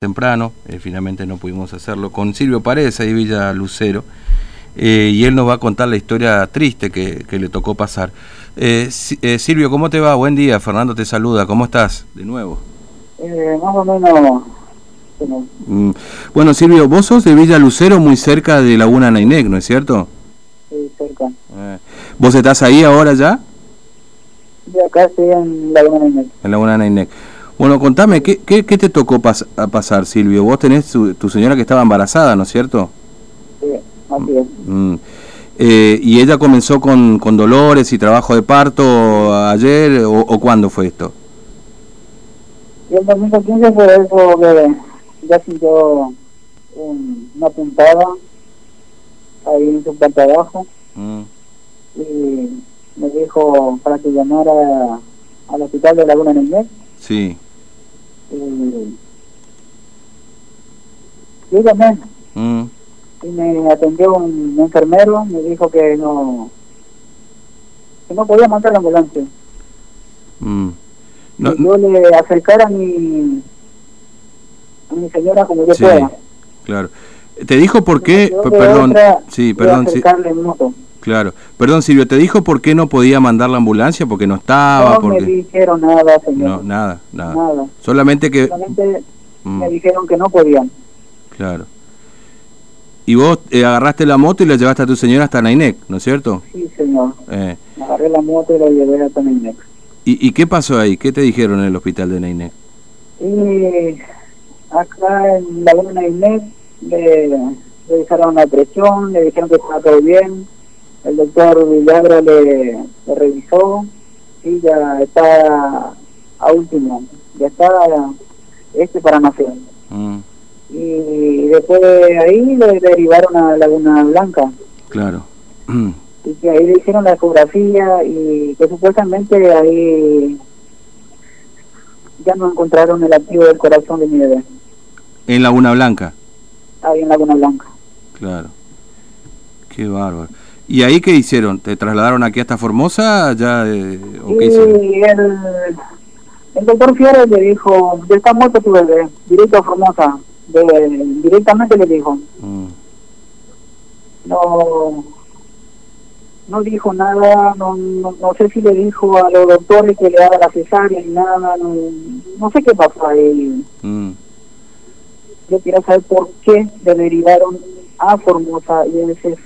temprano, eh, finalmente no pudimos hacerlo, con Silvio Paredes, ahí Villa Lucero, eh, y él nos va a contar la historia triste que, le tocó pasar. Eh, Silvio, ¿cómo te va? Buen día, Fernando te saluda, ¿cómo estás? De nuevo. más o menos... Mm, bueno, Silvio, vos sos de Villa Lucero, muy cerca de Laguna Nainec, ¿no es cierto? Sí, cerca. ¿Vos estás ahí ahora ya? Sí, acá estoy en Laguna Nainec. En Laguna Nainec. Bueno, contame, ¿qué, qué, te tocó pasar, Silvio? Vos tenés tu, señora que estaba embarazada, ¿no es cierto? Sí, así es. Mm. Eh, ¿Y ella comenzó con, con, dolores y trabajo de parto ayer o, o cuándo fue esto? Y el 2015 fue eso que ya sintió una puntada ahí en su planta abajo mm. y me dijo para que llamara al hospital de Laguna Niñez. Sí. Y dígame. Mm. Y me atendió un enfermero, me dijo que no que no podía mandar la ambulancia. Mm. No, yo le acercara a mi a mi señora como yo pueda. Claro. ¿Te dijo por qué? Perdón, sí, perdón. Sí. Claro. Perdón, Silvio, ¿te dijo por qué no podía mandar la ambulancia? Porque no estaba. No me dijeron nada, señor. No, nada, nada. Solamente que. Solamente mm. me dijeron que no podían. Claro. Y vos eh, agarraste la moto y la llevaste a tu señora hasta Nainec, ¿no es cierto? Sí, señor. Eh. Agarré la moto y la llevé hasta Nainec. ¿Y, ¿Y qué pasó ahí? ¿Qué te dijeron en el hospital de Nainec? Y acá en la de Nainec le, le dejaron la presión, le dijeron que estaba todo bien el doctor Villagra le, revisó y ya está a último, ya está este para nacer. Mm. Y después de ahí le derivaron a Laguna Blanca. Claro. y que ahí le hicieron la ecografía y que supuestamente ahí ya no encontraron el activo del corazón de mi bebé. ¿En Laguna Blanca? Ahí en Laguna Blanca. Claro. Qué bárbaro. ¿Y ahí qué hicieron? ¿Te trasladaron aquí hasta Formosa? Ya, eh, ¿o qué sí, el, el doctor Fierro le dijo, de esta muerto tu bebé, directo a Formosa. directamente le dijo. Mm. No no dijo nada, no, no, sé si le dijo a los doctores que le haga la cesárea ni nada, no, no sé qué pasó ahí. Mm. Yo quiero saber por qué le derivaron a Formosa y ese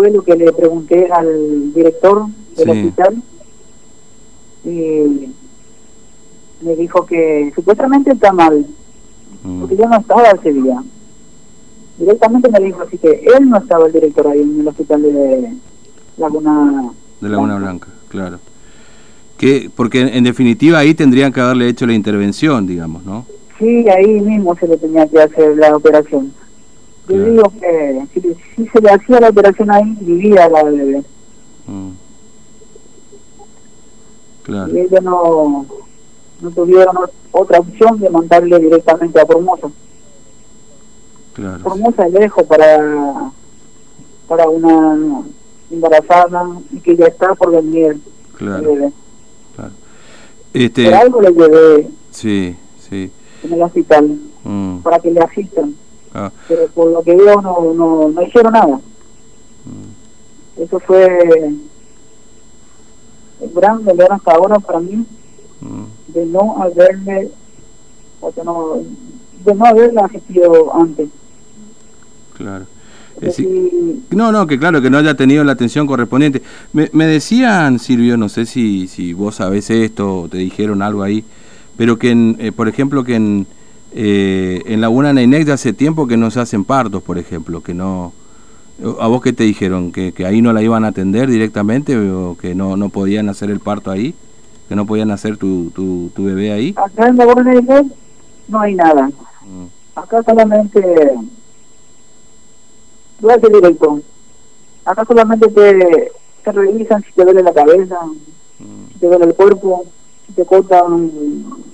fue lo que le pregunté al director del hospital y me dijo que supuestamente está mal, mm. porque yo no estaba ese día. Directamente me dijo así que él no estaba el director ahí en el hospital de Laguna de Laguna Blanca, claro. Que, porque en, definitiva ahí tendrían que haberle hecho la intervención, digamos, ¿no? Sí, ahí mismo se le tenía que hacer la operación. Yo digo que si, se le hacía la operación ahí, vivía la bebé. Mm. Claro. Y ellos no, no tuvieron otra opción de mandarle directamente a Formosa. Claro. Formosa es lejos para, para una embarazada y que ya está por venir. Claro. claro. Este... Por algo le llevé. Sí, sí. En el hospital. Mm. Para que le asistan. Ah. Pero por lo que veo no, no, no hicieron nada. Mm. Eso fue el gran dolor hasta ahora para mí mm. de no haberme, o sea, no, de no haberla asistido antes. Claro. no, no, que claro, que no haya tenido la atención correspondiente. Me, me decían, Silvio, no sé si, si vos sabés esto o te dijeron algo ahí, pero que, en, eh, por ejemplo, que en, eh, en Laguna Neinec ya hace tiempo que no se hacen partos, por ejemplo, que no... ¿A vos qué te dijeron? ¿Que, ¿Que ahí no la iban a atender directamente o que no, no podían hacer el parto ahí? ¿Que no podían hacer tu, tu, tu bebé ahí? Acá en Laguna Neinec no hay nada. Mm. Acá solamente... Voy a hacer directo. Acá solamente te, te revisan si te duele la cabeza, mm. si te duele el cuerpo, si te cortan un,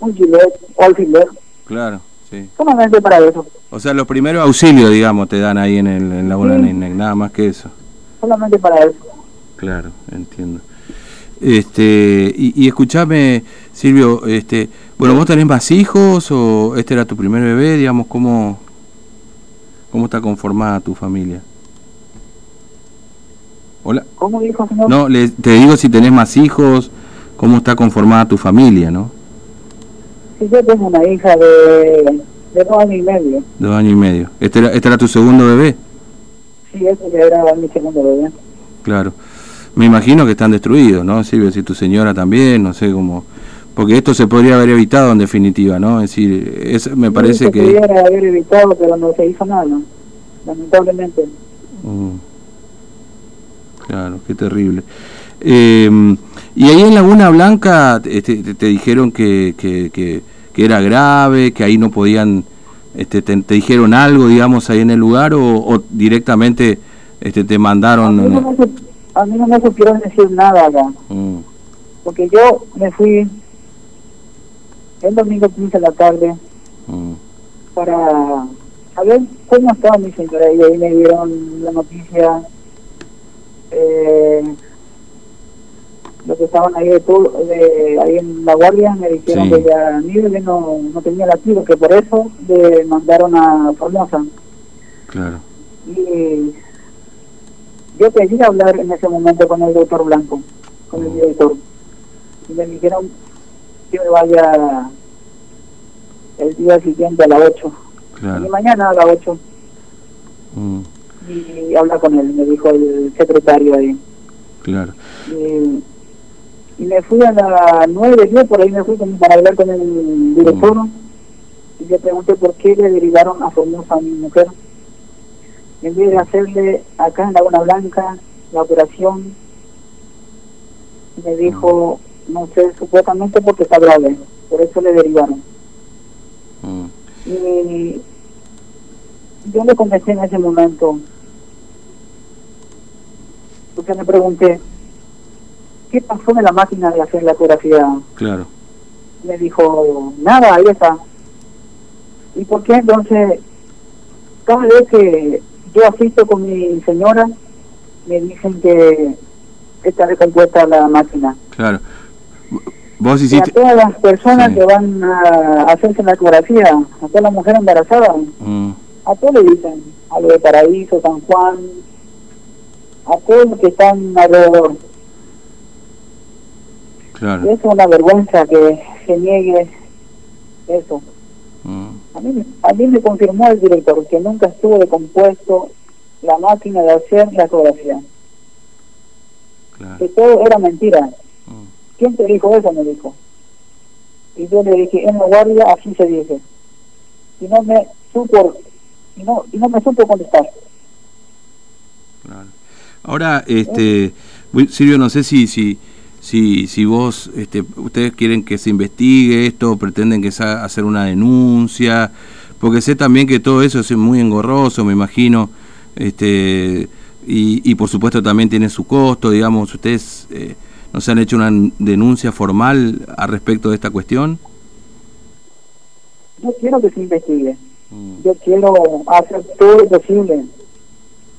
un gilet o alfiler Claro, sí. Solamente para eso. O sea, los primeros auxilios, digamos, te dan ahí en, el, en la bola nada más que eso. Solamente para eso. Claro, entiendo. Este, y, y escúchame, Silvio, este, Bueno, ¿vos tenés más hijos o este era tu primer bebé? Digamos, ¿cómo, cómo está conformada tu familia? Hola. ¿Cómo dijo, señor? No, te digo si tenés más hijos, cómo está conformada tu familia, ¿no? Sí, yo tengo una hija de, de dos años y medio. Dos años y medio. ¿Este era, este era tu segundo bebé? Sí, este era mi segundo bebé. Claro. Me imagino que están destruidos, ¿no, Silvia? Si tu señora también, no sé cómo... Porque esto se podría haber evitado en definitiva, ¿no? Es decir, es, me parece que... Se podría haber evitado, pero no se hizo nada, lamentablemente. Mm. Claro, qué terrible. Eh, y ahí en Laguna Blanca este, te, dijeron que, que, que, era grave, que ahí no podían, este, te, dijeron algo, digamos, ahí en el lugar o, directamente este, te mandaron... A mí, no me, supieron decir nada acá. Mm. Porque yo me fui el domingo 15 de la tarde mm. para saber cómo estaba mi señora y ahí me dieron la noticia eh, los que estaban ahí de, todo, de ahí en la guardia me dijeron que ya Nivel no, no tenía latido, que por eso le mandaron a Formosa. Claro. Y yo pedí hablar en ese momento con el doctor Blanco, con el mm. director. Y me dijeron que me vaya el día siguiente a las 8. Y mañana a las 8. Mm. Y habla con él, me dijo el secretario ahí. Claro. Y, me fui a las 9, yo por ahí me fui para hablar con el director. Mm. Y le pregunté por qué le derivaron a Formosa a mi mujer. En vez de hacerle acá en Laguna Blanca la operación, me dijo, no sé, supuestamente porque está grave. Por eso le derivaron. Y yo le contesté en ese momento, porque me pregunté, ¿qué pasó en la máquina de hacer la ecografía? Claro. Me dijo, nada, ahí está. ¿Y por qué entonces, cada vez que yo asisto con mi señora, me dicen que está recompuesta la máquina? Claro. ¿Vos hiciste... a todas las personas que van a hacerse la ecografía, a todas las mujeres embarazadas, mm. a todos le dicen, a lo de Paraíso, San Juan, a todos los que están alrededor. Claro. Es una vergüenza que se niegue eso. Mm. A, mí, a mí me confirmó el director que nunca estuvo de compuesto la máquina de hacer la ecografía. Que todo era mentira. ¿Quién te dijo eso? Me dijo. Y yo le dije, en la guardia así se dice. Y no me supo, y no, y no me supo contestar. Claro. Ahora, este, Silvio, no sé si, si, si, si vos, este, ustedes quieren que se investigue esto, pretenden que sea hacer una denuncia, porque sé también que todo eso es muy engorroso, me imagino, este, y, y por supuesto también tiene su costo, digamos, ustedes eh, ¿No se han hecho una denuncia formal al respecto de esta cuestión? Yo quiero que se investigue. Mm. Yo quiero hacer todo lo posible.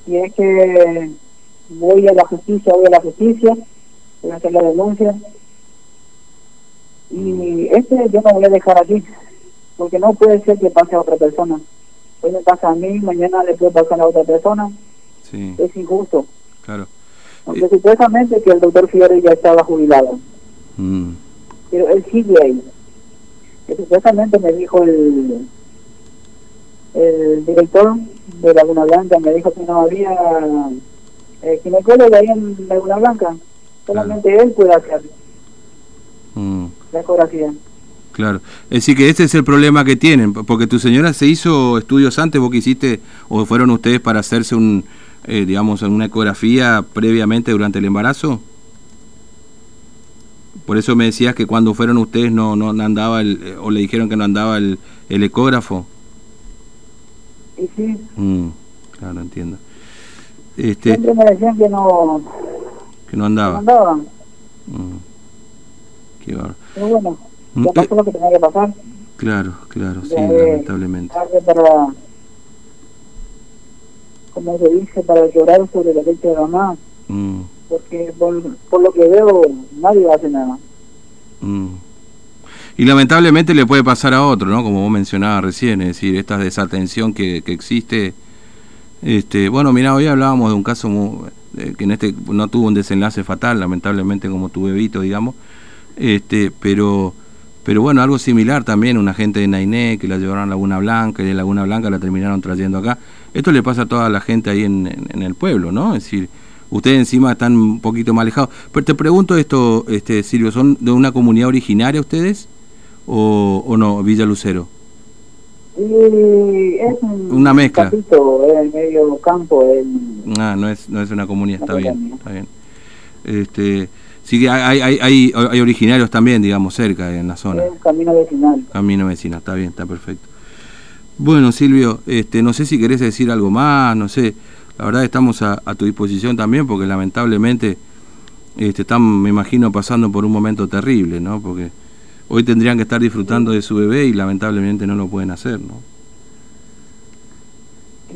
Y es que voy a la justicia, voy a la justicia, voy a hacer la denuncia. Y este yo no voy a dejar aquí, porque no puede ser que pase a otra persona. Hoy me pasa a mí, mañana le puede pasar a otra persona. Sí. Es injusto. Claro. Aunque supuestamente que el doctor Fiore ya estaba jubilado. Mm. Pero él sigue ahí. Que supuestamente me dijo el, el director de Laguna Blanca, me dijo que no había eh, ginecólogo ahí en Laguna Blanca. Solamente él puede hacer mm. la ecografía. Claro, es decir que este es el problema que tienen, porque tu señora se hizo estudios antes, vos que hiciste, o fueron ustedes para hacerse un, eh, digamos, una ecografía previamente durante el embarazo? Por eso me decías que cuando fueron ustedes no, no andaba el, eh, o le dijeron que no andaba el, el ecógrafo. Sí, sí. Mm, claro, entiendo. Este, Siempre me decían que no, que no andaba. no andaba. Mm, qué barro. Pero bueno, mm, ya pasó lo que tenía que pasar. Claro, claro, sí, lamentablemente. Para, como se dice, para llorar sobre la leche de mamá. Mm. Porque por, lo que veo, nadie hace nada. Mm. Y lamentablemente le puede pasar a otro, ¿no? Como vos mencionabas recién, es decir, esta desatención que, que existe. Este, bueno, mira, hoy hablábamos de un caso que en este no tuvo un desenlace fatal, lamentablemente como tu bebito, digamos, este, pero pero bueno, algo similar también, una gente de Nainé que la llevaron a Laguna Blanca y de Laguna Blanca la terminaron trayendo acá. Esto le pasa a toda la gente ahí en, el pueblo, ¿no? Es decir, ustedes encima están un poquito más alejados. Pero te pregunto esto, este Silvio, ¿son de una comunidad originaria ustedes o, o no, Villa Lucero? Es una mezcla. es medio campo. Ah, no es, no es una comunidad, está bien, está bien. Este, Sí que hay, hay, hay, hay, originarios también, digamos, cerca en la zona. camino vecinal. Camino vecinal, está bien, está perfecto. Bueno, Silvio, este, no sé si querés decir algo más, no sé. La verdad estamos a, tu disposición también porque lamentablemente este, están, me imagino, pasando por un momento terrible, ¿no? Porque hoy tendrían que estar disfrutando de su bebé y lamentablemente no lo pueden hacer, ¿no?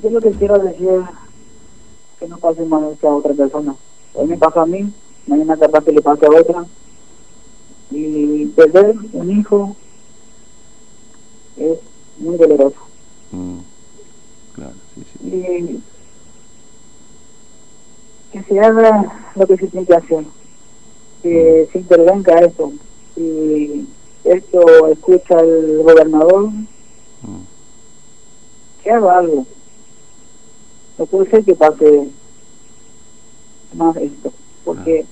¿Qué es lo que quiero decir? Que no pase más a otra persona. Hoy me pasa a mí, mañana capaz que le pase a otra. Y perder un hijo es muy doloroso. Mm, claro, sí, sí. Y que se haga lo que se tiene que hacer, que mm. se intervenga eso. Si esto escucha el gobernador, mm. que haga algo. No puede ser que pase más esto, porque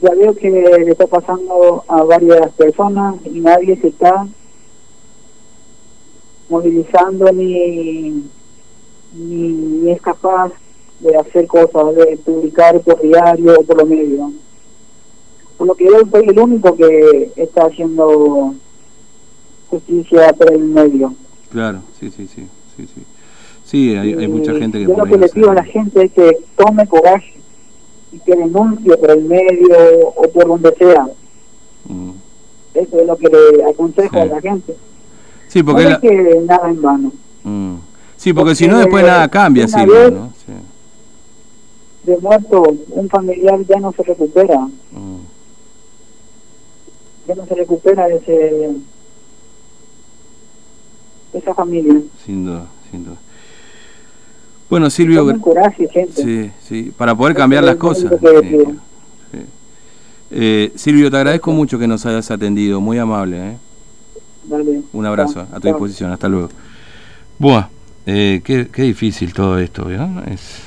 ya veo que le está pasando a varias personas y nadie se está movilizando ni, ni, es capaz de hacer cosas, de publicar por diario o por lo medio. Por lo que yo soy el único que está haciendo justicia por el medio. Claro, sí, sí, sí, sí, sí. Sí, hay, hay mucha gente que... Yo lo que le pido a la gente es que tome coraje y que denuncie por el medio o por donde sea. Mm. Eso es lo que le aconsejo a la gente. Sí, porque no es que nada en vano. Mm. Sí, porque, si no después nada cambia, sí, ¿no? sí. De muerto, un familiar ya no se recupera. Mm. Ya no se recupera ese esa familia. Sin duda, sin duda. Bueno, Silvio, sí, sí, para poder cambiar las cosas. Eh, Silvio, te agradezco mucho que nos hayas atendido, muy amable. ¿eh? Un abrazo, a tu disposición, hasta luego. Buah, eh, qué, qué, difícil todo esto, es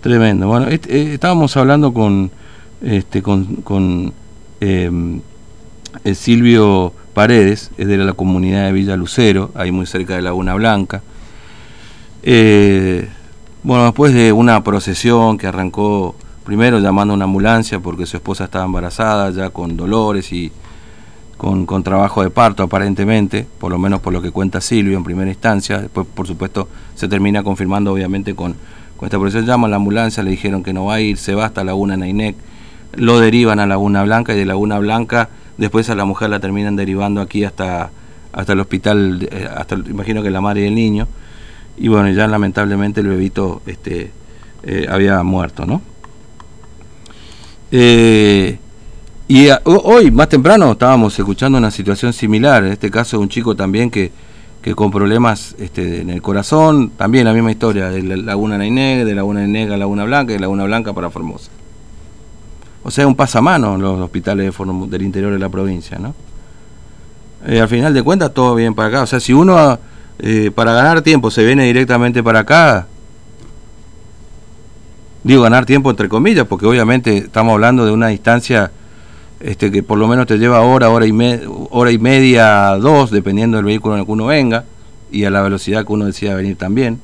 tremendo. Bueno, eh, estábamos hablando con, este, con, con em, Silvio Paredes, es de la comunidad de Villa Lucero, ahí muy cerca de Laguna Blanca. Eh, bueno, después de una procesión que arrancó primero llamando a una ambulancia porque su esposa estaba embarazada, ya con dolores y con, trabajo de parto aparentemente, por lo menos por lo que cuenta Silvio en primera instancia, después por supuesto se termina confirmando obviamente con, con esta procesión, llama a la ambulancia, le dijeron que no va a ir, se va hasta Laguna Nainec, lo derivan a Laguna Blanca y de Laguna Blanca después a la mujer la terminan derivando aquí hasta, hasta el hospital, eh, hasta imagino que la madre y el niño, y bueno, ya lamentablemente el bebito este, eh, había muerto, ¿no? Eh, y hoy, más temprano, estábamos escuchando una situación similar, en este caso un chico también que, que con problemas este, en el corazón, también la misma historia, de la Laguna Naineg, de Laguna Naineg a Laguna Blanca de Laguna Blanca para Formosa. O sea, un pasamano los hospitales del interior de la provincia, ¿no? Eh, al final de cuentas, todo bien para acá. O sea, si uno eh, para ganar tiempo se viene directamente para acá. Digo ganar tiempo entre comillas, porque obviamente estamos hablando de una distancia este, que por lo menos te lleva hora, hora y, hora y media, dos, dependiendo del vehículo en el que uno venga y a la velocidad que uno decida venir también.